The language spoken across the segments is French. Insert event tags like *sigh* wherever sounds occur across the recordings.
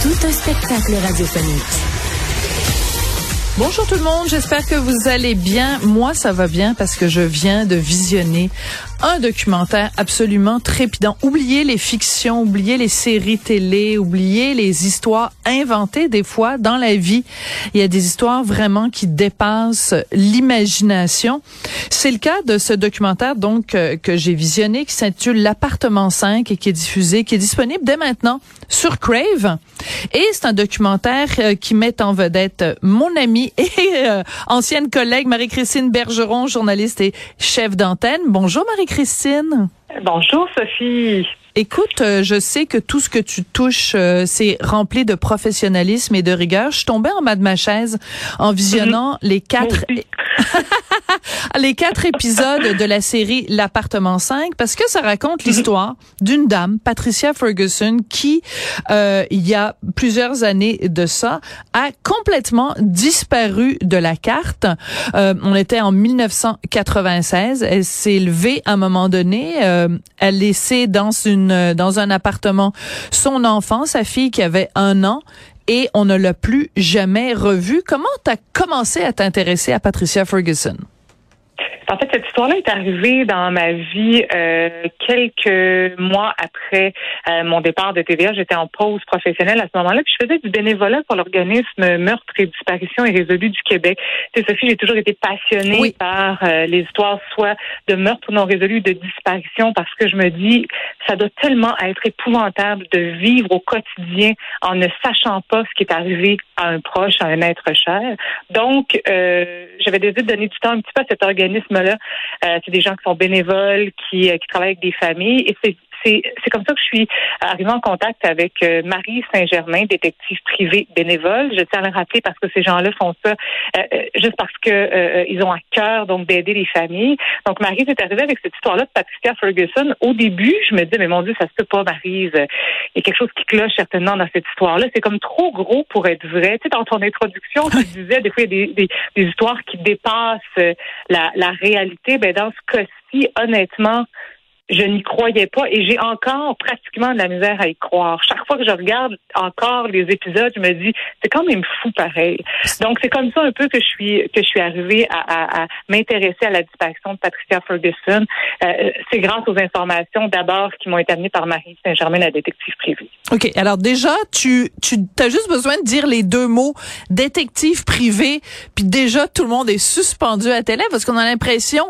Tout un spectacle radiophonique. Bonjour tout le monde, j'espère que vous allez bien. Moi, ça va bien parce que je viens de visionner un documentaire absolument trépidant. Oubliez les fictions, oubliez les séries télé, oubliez les histoires inventées des fois dans la vie. Il y a des histoires vraiment qui dépassent l'imagination. C'est le cas de ce documentaire donc euh, que j'ai visionné qui s'intitule L'appartement 5 et qui est diffusé, qui est disponible dès maintenant sur Crave. Et c'est un documentaire euh, qui met en vedette mon amie *laughs* et euh, ancienne collègue Marie-Christine Bergeron, journaliste et chef d'antenne. Bonjour Marie Christine. Bonjour Sophie. Écoute, euh, je sais que tout ce que tu touches, euh, c'est rempli de professionnalisme et de rigueur. Je suis tombée en bas de ma chaise en visionnant mhm. les quatre *laughs* les quatre épisodes de la série L'appartement 5 parce que ça raconte mhm. l'histoire d'une dame, Patricia Ferguson, qui euh, il y a plusieurs années de ça a complètement disparu de la carte. on était en 1996. Elle s'est levée à un moment donné. elle laissait dans une euh, dans un appartement son enfant, sa fille qui avait un an, et on ne l'a plus jamais revue. Comment tu as commencé à t'intéresser à Patricia Ferguson? En fait, cette histoire-là est arrivée dans ma vie euh, quelques mois après euh, mon départ de TVA. J'étais en pause professionnelle à ce moment-là, puis je faisais du bénévolat pour l'organisme Meurtre et disparition irrésolue du Québec. Tu sais, Sophie, j'ai toujours été passionnée par euh, les histoires soit de meurtres non résolus, de disparition, parce que je me dis, ça doit tellement être épouvantable de vivre au quotidien en ne sachant pas ce qui est arrivé à un proche, à un être cher. Donc, j'avais décidé de donner du temps un petit peu à cet organisme euh, c'est des gens qui sont bénévoles, qui, euh, qui travaillent avec des familles. Et c'est c'est, comme ça que je suis arrivée en contact avec euh, Marie Saint-Germain, détective privée bénévole. Je tiens à le rappeler parce que ces gens-là font ça juste parce que ils ont à cœur donc d'aider les familles. Donc Marie est arrivée avec cette histoire-là de Patricia Ferguson. Au début, je me dis mais mon Dieu, ça se peut pas, Marie. Il y a quelque chose qui cloche certainement dans cette histoire-là. C'est comme trop gros pour être vrai. Tu sais, dans ton introduction, tu disais des fois il y a des, des, des histoires qui dépassent la, la réalité. Ben dans ce cas-ci, honnêtement, je n'y croyais pas et j'ai encore pratiquement de la misère à y croire. Chaque fois que je regarde encore les épisodes, je me dis c'est quand même fou pareil. Donc c'est comme ça un peu que je suis que je suis arrivée à, à, m'intéresser à la disparition de Patricia Ferguson. Euh, c'est grâce aux informations d'abord qui m'ont été amenées par Marie Saint-Germain, la détective privée. Ok, alors déjà tu tu as juste besoin de dire les deux mots détective privé, puis déjà tout le monde est suspendu à télé parce qu'on a l'impression,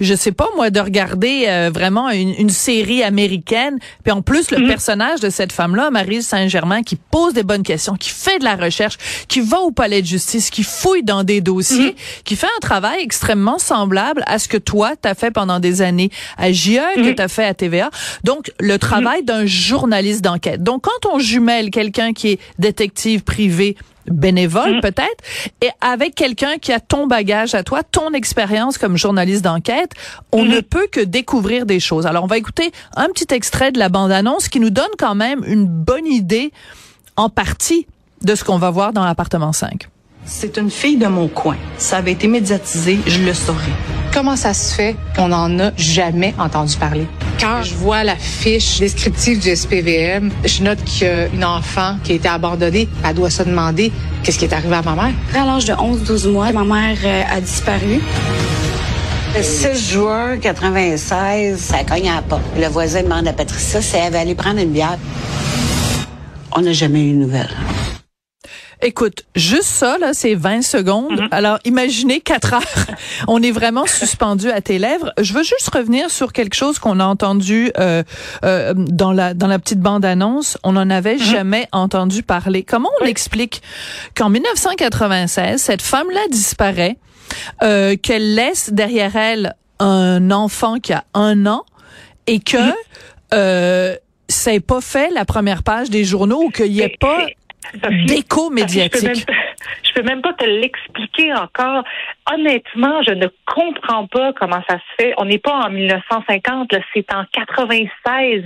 je sais pas moi, de regarder euh, vraiment une, série américaine. Puis en plus, le mhm. personnage de cette femme-là, Marie Saint-Germain, qui pose des bonnes questions, qui fait de la recherche, qui va au palais de justice, qui fouille dans des dossiers, mhm. qui fait un travail extrêmement semblable à ce que toi, t'as fait pendant des années à JE, que mhm. t'as fait à TVA. Donc, le travail d'un journaliste d'enquête. Donc, quand on jumelle quelqu'un qui est détective privé bénévole mm. peut-être, et avec quelqu'un qui a ton bagage à toi, ton expérience comme journaliste d'enquête, on mm-hmm. ne peut que découvrir des choses. Alors on va écouter un petit extrait de la bande-annonce qui nous donne quand même une bonne idée en partie de ce qu'on va voir dans l'appartement 5. C'est une fille de mon coin. Ça avait été médiatisé, je le saurais. Comment ça se fait qu'on n'en a jamais entendu parler? Quand je vois la fiche descriptive du SPVM, je note qu'il y a une enfant qui a été abandonnée. Elle doit se demander qu'est-ce qui est arrivé à ma mère. À l'âge de 11-12 mois, ma mère euh, a disparu. Le 6 juin 96, ça cogne à pas. Le voisin demande à Patricia si elle va aller prendre une bière. On n'a jamais eu de nouvelles. Écoute, juste ça, là, c'est 20 secondes. Mhm. Alors, imaginez 4 heures. *laughs* On est vraiment suspendu à tes lèvres. Je veux juste revenir sur quelque chose qu'on a entendu euh, euh, dans la dans la petite bande-annonce. On n'en avait mhm. jamais entendu parler. Comment on explique qu'en 1996, cette femme-là disparaît, euh, qu'elle laisse derrière elle un enfant qui a un an et que mhm. ça n'ait pas fait la première page des journaux ou qu'il n'y ait pas d'écho médiatique? Je peux même pas te l'expliquer encore. Honnêtement, je ne comprends pas comment ça se fait. On n'est pas en 1950, là, c'est en 96.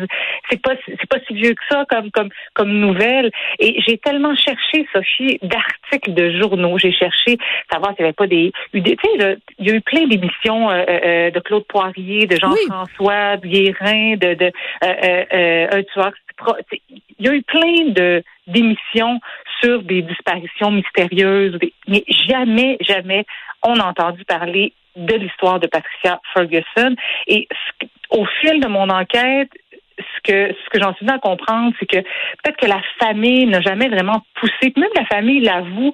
C'est pas c'est pas si vieux que ça comme comme comme nouvelle. Et j'ai tellement cherché, Sophie, d'articles de journaux. J'ai cherché savoir s'il n'y avait pas des, tu sais, il y a eu plein d'émissions euh, euh, euh, de Claude Poirier, de Jean-François Guérin, de de euh, euh, il y a eu plein de d'émissions sur des disparitions mystérieuses, mais jamais, jamais on a entendu parler de l'histoire de Patricia Ferguson. Et au fil de mon enquête, ce que ce que j'en suis venue à comprendre, c'est que peut-être que la famille n'a jamais vraiment poussé, même la famille l'avoue,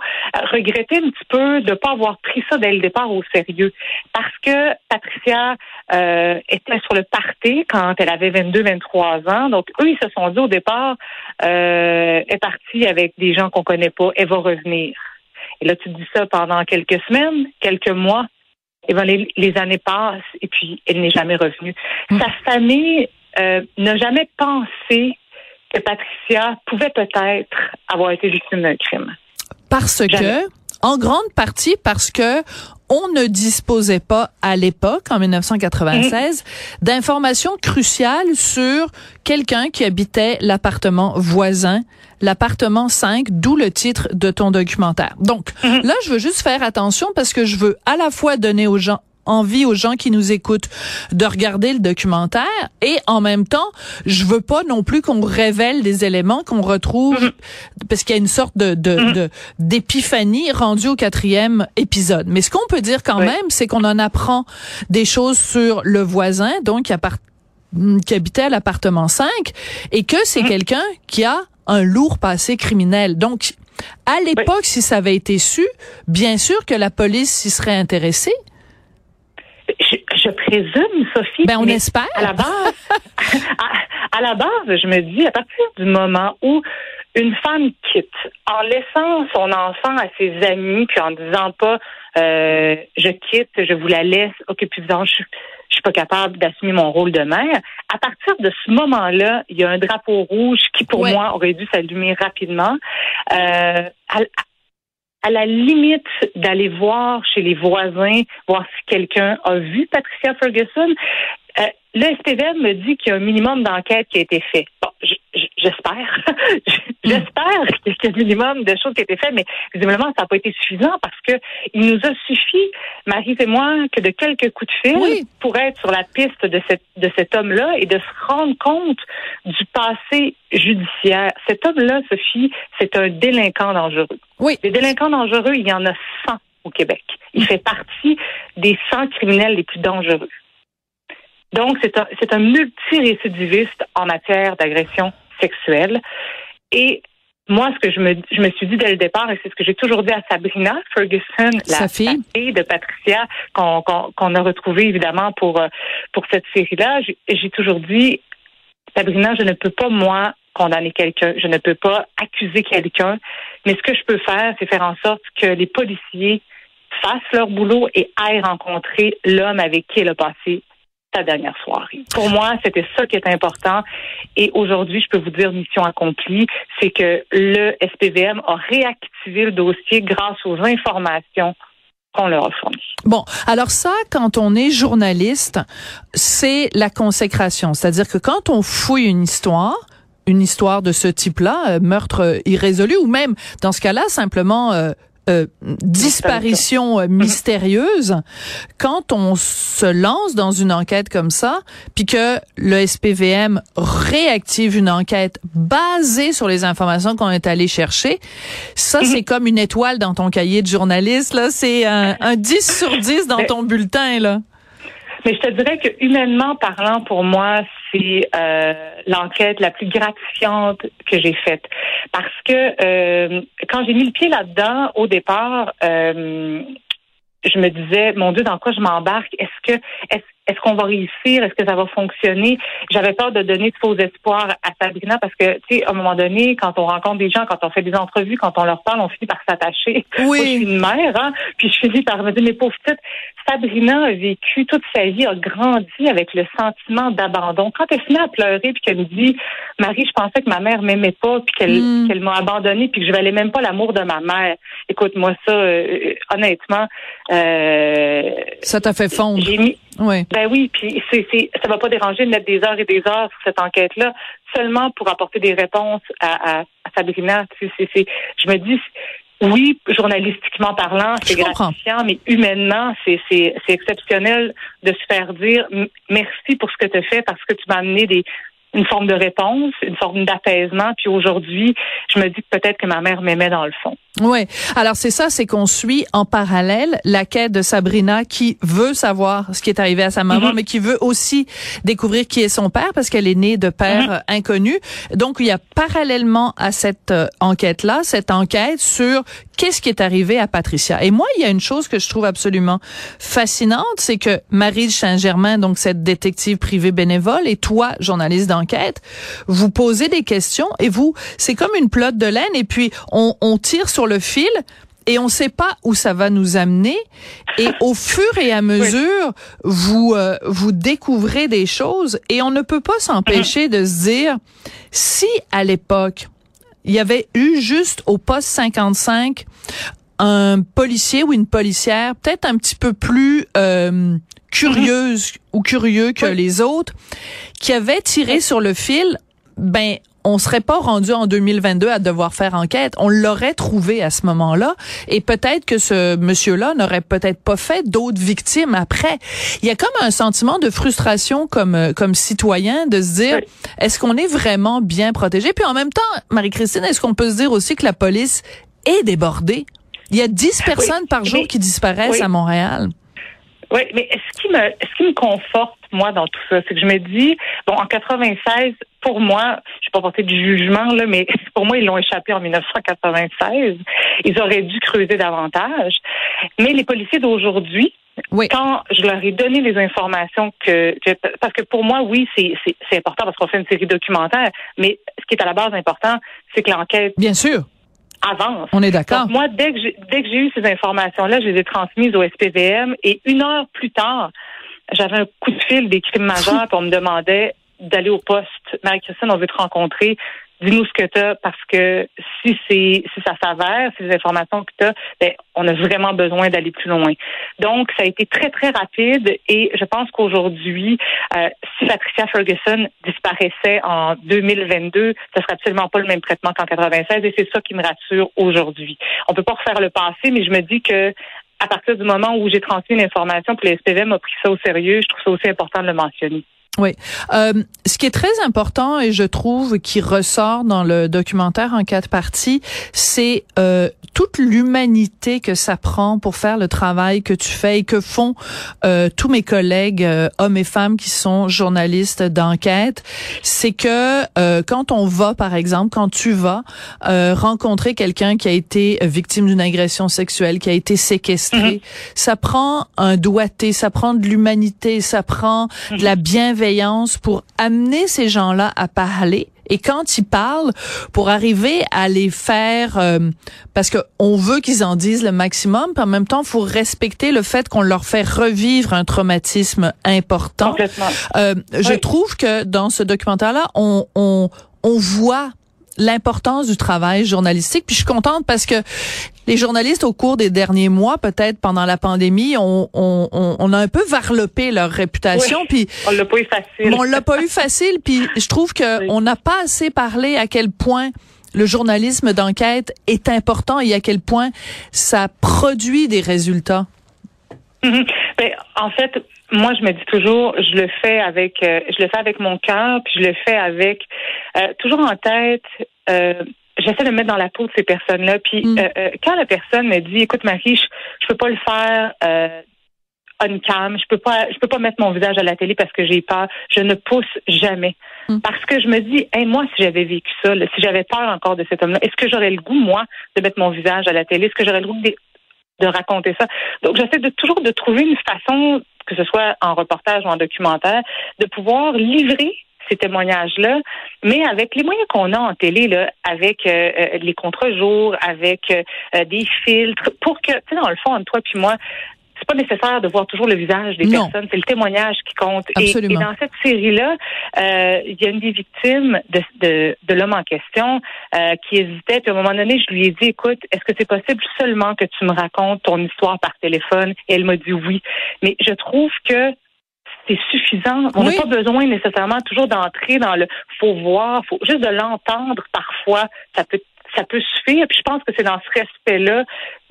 regrettait un petit peu de ne pas avoir pris ça dès le départ au sérieux. Parce que Patricia euh, était sur le party quand elle avait 22-23 ans. Donc, eux, ils se sont dit au départ, euh, elle est partie avec des gens qu'on connaît pas, elle va revenir. Et là, tu dis ça pendant quelques semaines, quelques mois. Et ben, les, les années passent et puis elle n'est jamais revenue. Mmh. Sa famille euh, n'a jamais pensé que Patricia pouvait peut-être avoir été victime d'un crime. Parce que, en grande partie parce que on ne disposait pas à l'époque, en 1996, mmh. d'informations cruciales sur quelqu'un qui habitait l'appartement voisin, l'appartement 5, d'où le titre de ton documentaire. Donc, mmh. là, je veux juste faire attention parce que je veux à la fois donner aux gens envie aux gens qui nous écoutent de regarder le documentaire et en même temps, je veux pas non plus qu'on révèle des éléments qu'on retrouve mm-hmm. parce qu'il y a une sorte de, mm-hmm. d'épiphanie rendue au quatrième épisode. Mais ce qu'on peut dire quand même, c'est qu'on en apprend des choses sur le voisin, donc qui, habitait à l'appartement 5 et que c'est mm-hmm. quelqu'un qui a un lourd passé criminel. Donc, à l'époque, si ça avait été su, bien sûr que la police s'y serait intéressée. Je, présume, Sophie. Ben, on espère. À la base, *laughs* à, la base, je me dis, à partir du moment où une femme quitte, en laissant son enfant à ses amis, puis en disant pas, euh, je quitte, je vous la laisse, disant, je, je suis pas capable d'assumer mon rôle de mère. À partir de ce moment-là, il y a un drapeau rouge qui, pour moi, aurait dû s'allumer rapidement. Euh, à la limite d'aller voir chez les voisins, voir si quelqu'un a vu Patricia Ferguson. Le SPVM me dit qu'il y a un minimum d'enquête qui a été fait. Bon, j'espère. *laughs* j'espère qu'il y a un minimum de choses qui ont été faites, mais visiblement, ça n'a pas été suffisant parce que il nous a suffi, Marie et moi, que de quelques coups de fil pour être sur la piste de, cette, de cet homme-là et de se rendre compte du passé judiciaire. Cet homme-là, Sophie, c'est un délinquant dangereux. Oui. Les délinquants dangereux, il y en a 100 au Québec. Il fait partie des 100 criminels les plus dangereux. Donc, c'est un, c'est un multirécidiviste en matière d'agression sexuelle. Et moi, ce que je me, je me suis dit dès le départ, et c'est ce que j'ai toujours dit à Sabrina Ferguson, la fille, de Patricia, qu'on, qu'on, a retrouvée évidemment pour, euh, pour cette série-là, j'ai, j'ai toujours dit, Sabrina, je ne peux pas, moi, condamner quelqu'un, je ne peux pas accuser quelqu'un, mais ce que je peux faire, c'est faire en sorte que les policiers fassent leur boulot et aillent rencontrer l'homme avec qui elle a passé dernière soirée. Pour moi, c'était ça qui est important. Et aujourd'hui, je peux vous dire mission accomplie, c'est que le SPVM a réactivé le dossier grâce aux informations qu'on leur a fournies. Bon, alors ça, quand on est journaliste, c'est la consécration. C'est-à-dire que quand on fouille une histoire, une histoire de ce type-là, euh, meurtre irrésolu, ou même dans ce cas-là, simplement euh, euh, disparition euh, *laughs* mystérieuse, quand on se lance dans une enquête comme ça, puis que le SPVM réactive une enquête basée sur les informations qu'on est allé chercher, ça *laughs* c'est comme une étoile dans ton cahier de journaliste là, c'est un, un 10 sur 10 dans ton bulletin là. Mais je te dirais que humainement parlant, pour moi, euh, l'enquête la plus gratifiante que j'ai faite. Parce que euh, quand j'ai mis le pied là-dedans, au départ, euh, je me disais, mon Dieu, dans quoi je m'embarque? Est-ce que est-ce est-ce qu'on va réussir? Est-ce que ça va fonctionner? J'avais peur de donner de faux espoirs à Sabrina parce que, tu sais, à un moment donné, quand on rencontre des gens, quand on fait des entrevues, quand on leur parle, on finit par s'attacher. *laughs* Oui. Moi, je suis une mère, hein, puis je finis par me dire, mais pauvre petite, Sabrina a vécu toute sa vie, a grandi avec le sentiment d'abandon. Quand elle se met à pleurer, puis qu'elle me dit, Marie, je pensais que ma mère m'aimait pas, puis qu'elle Mm. qu'elle m'a abandonnée, puis que je valais même pas l'amour de ma mère. Écoute-moi ça, euh, honnêtement, euh, Ça t'a fait fondre. j'ai mis, Oui. Ben oui, puis c'est, c'est, ça va pas déranger de mettre des heures et des heures sur cette enquête-là, seulement pour apporter des réponses à, à, à Sabrina. Tu sais, c'est, c'est, je me dis, oui, journalistiquement parlant, c'est Je comprends. gratifiant, mais humainement, c'est, c'est, c'est exceptionnel de se faire dire merci pour ce que tu as fait parce que tu m'as amené des une forme de réponse, une forme d'apaisement. Puis aujourd'hui, je me dis que peut-être que ma mère m'aimait dans le fond. Oui. Alors c'est ça, c'est qu'on suit en parallèle la quête de Sabrina qui veut savoir ce qui est arrivé à sa maman, Mhm. mais qui veut aussi découvrir qui est son père parce qu'elle est née de père euh, inconnu. Donc il y a parallèlement à cette euh, enquête-là, cette enquête sur qu'est-ce qui est arrivé à Patricia. Et moi, il y a une chose que je trouve absolument fascinante, c'est que Marie de Saint-Germain, donc cette détective privée bénévole, et toi, journaliste d'enquête, vous posez des questions et vous, c'est comme une pelote de laine et puis on, on tire sur le fil et on sait pas où ça va nous amener. Et *laughs* au fur et à mesure, vous euh, vous découvrez des choses et on ne peut pas s'empêcher de se dire si à l'époque il y avait eu juste au poste 55 un policier ou une policière peut-être un petit peu plus euh, curieuse ou curieux que Oui. les autres qui avait tiré sur le fil, ben on serait pas rendu en 2022 à devoir faire enquête. On l'aurait trouvé à ce moment-là. Et peut-être que ce monsieur-là n'aurait peut-être pas fait d'autres victimes après. Il y a comme un sentiment de frustration comme, euh, comme citoyen de se dire, Oui. est-ce qu'on est vraiment bien protégé? Puis en même temps, Marie-Christine, est-ce qu'on peut se dire aussi que la police est débordée? Il y a 10 personnes par jour mais- qui disparaissent oui. à Montréal. Oui, mais ce qui me ce qui me conforte moi dans tout ça, c'est que je me dis bon en 96 pour moi, je vais pas porter du jugement là, mais *laughs* pour moi ils l'ont échappé en 1996. Ils auraient dû creuser davantage. Mais les policiers d'aujourd'hui, Oui. quand je leur ai donné les informations que, que- parce que pour moi oui c'est important parce qu'on fait une série documentaire, mais ce qui est à la base important, c'est que l'enquête Bien sûr. Avance. On est d'accord. Moi, dès que j'ai, dès que j'ai eu ces informations-là, je les ai transmises au SPVM et une heure plus tard, j'avais un coup de fil des crimes majeurs puis on me demandait d'aller au poste. Marie-Christine, on veut te rencontrer. Dis-nous ce que tu as parce que si c'est si ça s'avère, si les informations que tu as, ben, on a vraiment besoin d'aller plus loin. Donc, ça a été très, très rapide et je pense qu'aujourd'hui, euh, si Patricia Ferguson disparaissait en 2022, ce serait absolument pas le même traitement qu'en 96 et c'est ça qui me rassure aujourd'hui. On peut pas refaire le passé, mais je me dis que à partir du moment où j'ai transmis l'information, puis le SPVM a pris ça au sérieux, je trouve ça aussi important de le mentionner. Oui. Euh, ce qui est très important et je trouve qui ressort dans le documentaire en quatre parties, c'est euh, toute l'humanité que ça prend pour faire le travail que tu fais et que font euh, tous mes collègues euh, hommes et femmes qui sont journalistes d'enquête. C'est que euh, quand on va, par exemple, quand tu vas euh, rencontrer quelqu'un qui a été victime d'une agression sexuelle, qui a été séquestré, ça prend un doigté, ça prend de l'humanité, ça prend de la bienveillance pour amener ces gens-là à parler. Et quand ils parlent, pour arriver à les faire, euh, parce que on veut qu'ils en disent le maximum, puis en même temps, faut respecter le fait qu'on leur fait revivre un traumatisme important. Euh, je trouve que dans ce documentaire-là, on, on, on voit l'importance du travail journalistique. Puis je suis contente parce que les journalistes, au cours des derniers mois, peut-être pendant la pandémie, on, on, on, on a un peu varlopé leur réputation. Oui. Puis On l'a pas eu facile. on l'a pas eu facile. Puis je trouve que Oui. on n'a pas assez parlé à quel point le journalisme d'enquête est important et à quel point ça produit des résultats. *laughs* Ben, en fait, moi, je me dis toujours, je le fais avec, euh, je le fais avec mon cœur, puis je le fais avec euh, toujours en tête. euh, J'essaie de me mettre dans la peau de ces personnes-là. Puis Mm. euh, quand la personne me dit, écoute Marie, je, je peux pas le faire on cam, je peux pas, je peux pas mettre mon visage à la télé parce que j'ai peur. Je ne pousse jamais Mm. parce que je me dis, hey, moi, si j'avais vécu ça, là, si j'avais peur encore de cet homme-là, est-ce que j'aurais le goût moi de mettre mon visage à la télé? Est-ce que j'aurais le goût de de raconter ça. Donc, j'essaie de toujours de trouver une façon que ce soit en reportage ou en documentaire, de pouvoir livrer ces témoignages-là, mais avec les moyens qu'on a en télé, là, avec euh, euh, les contre-jours, avec euh, des filtres, pour que, tu sais, dans le fond, toi puis moi, c'est pas nécessaire de voir toujours le visage des personnes, c'est le témoignage qui compte. Et, et, dans cette série-là, il y a une des victimes de, de, de l'homme en question qui hésitait. Puis à un moment donné, je lui ai dit, écoute, est-ce que c'est possible seulement que tu me racontes ton histoire par téléphone? Et elle m'a dit oui. Mais je trouve que c'est suffisant. On n'a pas besoin nécessairement toujours d'entrer dans le faut voir, faut juste de l'entendre parfois, ça peut ça peut suffire. Puis je pense que c'est dans ce respect-là.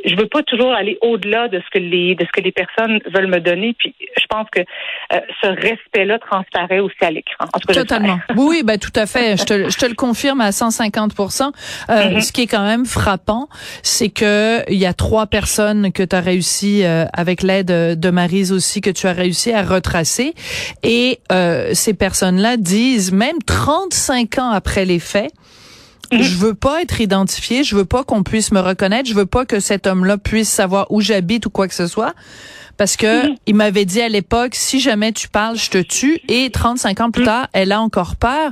Je veux pas toujours aller au-delà de ce que les de ce que les personnes veulent me donner. Puis je pense que euh, ce respect-là transparaît aussi à l'écran. Totalement. oui, ben tout à fait. Je te, je te le confirme à 150 euh, mm-hmm. Ce qui est quand même frappant, c'est que il y a trois personnes que tu as réussi euh, avec l'aide de Marise aussi que tu as réussi à retracer et euh, ces personnes-là disent même 35 ans après les faits. Je veux pas être identifié, je veux pas qu'on puisse me reconnaître, je veux pas que cet homme-là puisse savoir où j'habite ou quoi que ce soit. Parce que mhm. il m'avait dit à l'époque, si jamais tu parles, je te tue. Et 35 ans plus mhm. tard, elle a encore peur.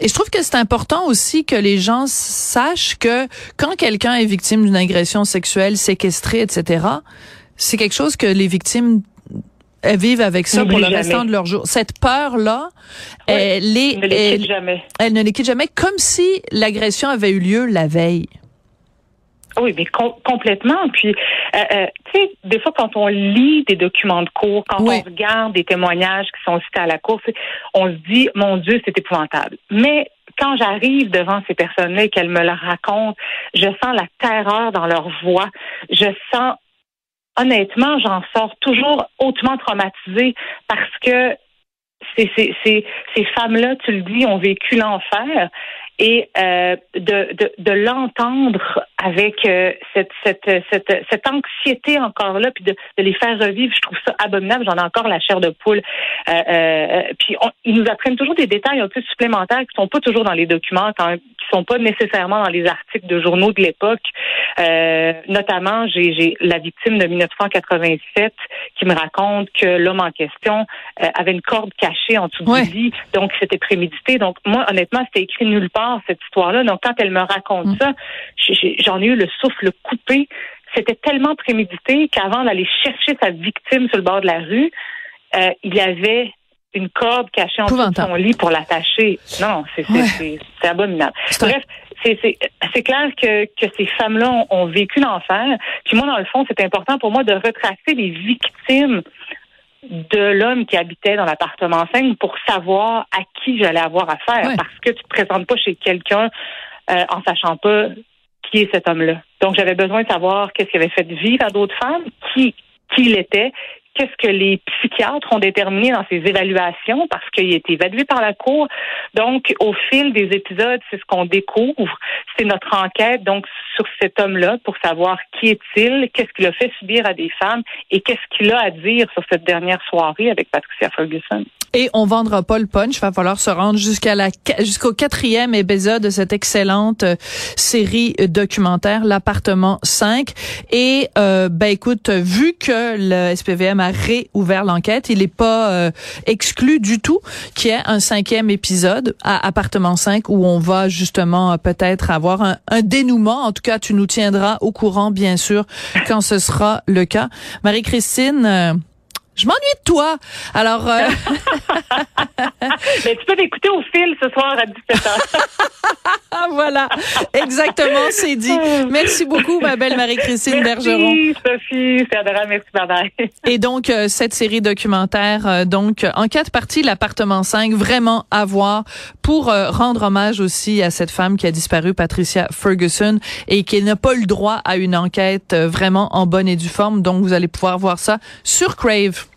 Et je trouve que c'est important aussi que les gens sachent que quand quelqu'un est victime d'une agression sexuelle, séquestrée, etc., c'est quelque chose que les victimes elles vivent avec ça pour le restant de leur jour. Cette peur-là, elle ne les quitte jamais. Elle ne les quitte jamais, comme si l'agression avait eu lieu la veille. Oui, mais complètement. Puis, euh, euh, tu sais, des fois, quand on lit des documents de cours, quand on regarde des témoignages qui sont cités à la cour, on se dit, mon Dieu, c'est épouvantable. Mais quand j'arrive devant ces personnes-là et qu'elles me le racontent, je sens la terreur dans leur voix. Je sens honnêtement, j'en sors toujours hautement traumatisée parce que ces, ces, ces, ces femmes-là, tu le dis, ont vécu l'enfer et euh, de, de, de l'entendre avec euh, cette, cette, cette, cette anxiété encore là, puis de, de, les faire revivre, je trouve ça abominable. J'en ai encore la chair de poule. Euh, euh puis ils nous apprennent toujours des détails un peu supplémentaires qui sont pas toujours dans les documents, qui sont pas nécessairement dans les articles de journaux de l'époque. Euh, notamment, j'ai la victime de 1987 qui me raconte que l'homme en question avait une corde cachée en dessous du lit, donc c'était prémédité. Donc moi, honnêtement, c'était écrit nulle part cette histoire-là. Donc, quand elle me raconte mm. ça, j'en ai eu le souffle coupé. C'était tellement prémédité qu'avant d'aller chercher sa victime sur le bord de la rue, euh, il y avait une corde cachée en dessous de son lit pour l'attacher. Non, c'est abominable. Bref, c'est clair que, que ces femmes-là ont, vécu l'enfer. Puis moi, dans le fond, c'est important pour moi de retracer les victimes de l'homme qui habitait dans l'appartement 5 pour savoir à qui j'allais avoir affaire parce que tu te présentes pas chez quelqu'un euh, en sachant pas qui est cet homme-là. Donc j'avais besoin de savoir qu'est-ce qu'il avait fait vivre à d'autres femmes, qui qui il était, qu'est-ce que les psychiatres ont déterminé dans ces évaluations parce qu'il a été évalué par la Cour. Donc, au fil des épisodes, c'est ce qu'on découvre. C'est notre enquête, donc, sur cet homme-là pour savoir qui est-il, qu'est-ce qu'il a fait subir à des femmes et qu'est-ce qu'il a à dire sur cette dernière soirée avec Patricia Ferguson. Et on vendra pas le punch. Il va falloir se rendre jusqu'au quatrième épisode de cette excellente euh, série documentaire, l'appartement 5. Et euh, ben écoute, vu que le SPVM a réouvert l'enquête, il n'est pas euh, exclu du tout qu'il y ait un cinquième épisode à appartement 5 où on va justement euh, peut-être avoir un, un dénouement. En tout cas, tu nous tiendras au courant, bien sûr, quand ce sera le cas. Marie-Christine je m'ennuie de toi. Alors, euh... *laughs* Mais tu peux m'écouter au fil ce soir à 17h. *laughs* voilà, exactement, c'est dit. Merci beaucoup, ma belle Marie-Christine Bergeron. Merci, Sophie, c'est adorable, merci, bye Et donc, euh, cette série documentaire, euh, donc, en quatre parties, l'appartement 5, vraiment à voir pour euh, rendre hommage aussi à cette femme qui a disparu, Patricia Ferguson, et qui n'a pas eu le droit à une enquête vraiment en bonne et due forme. Donc, vous allez pouvoir voir ça sur Crave.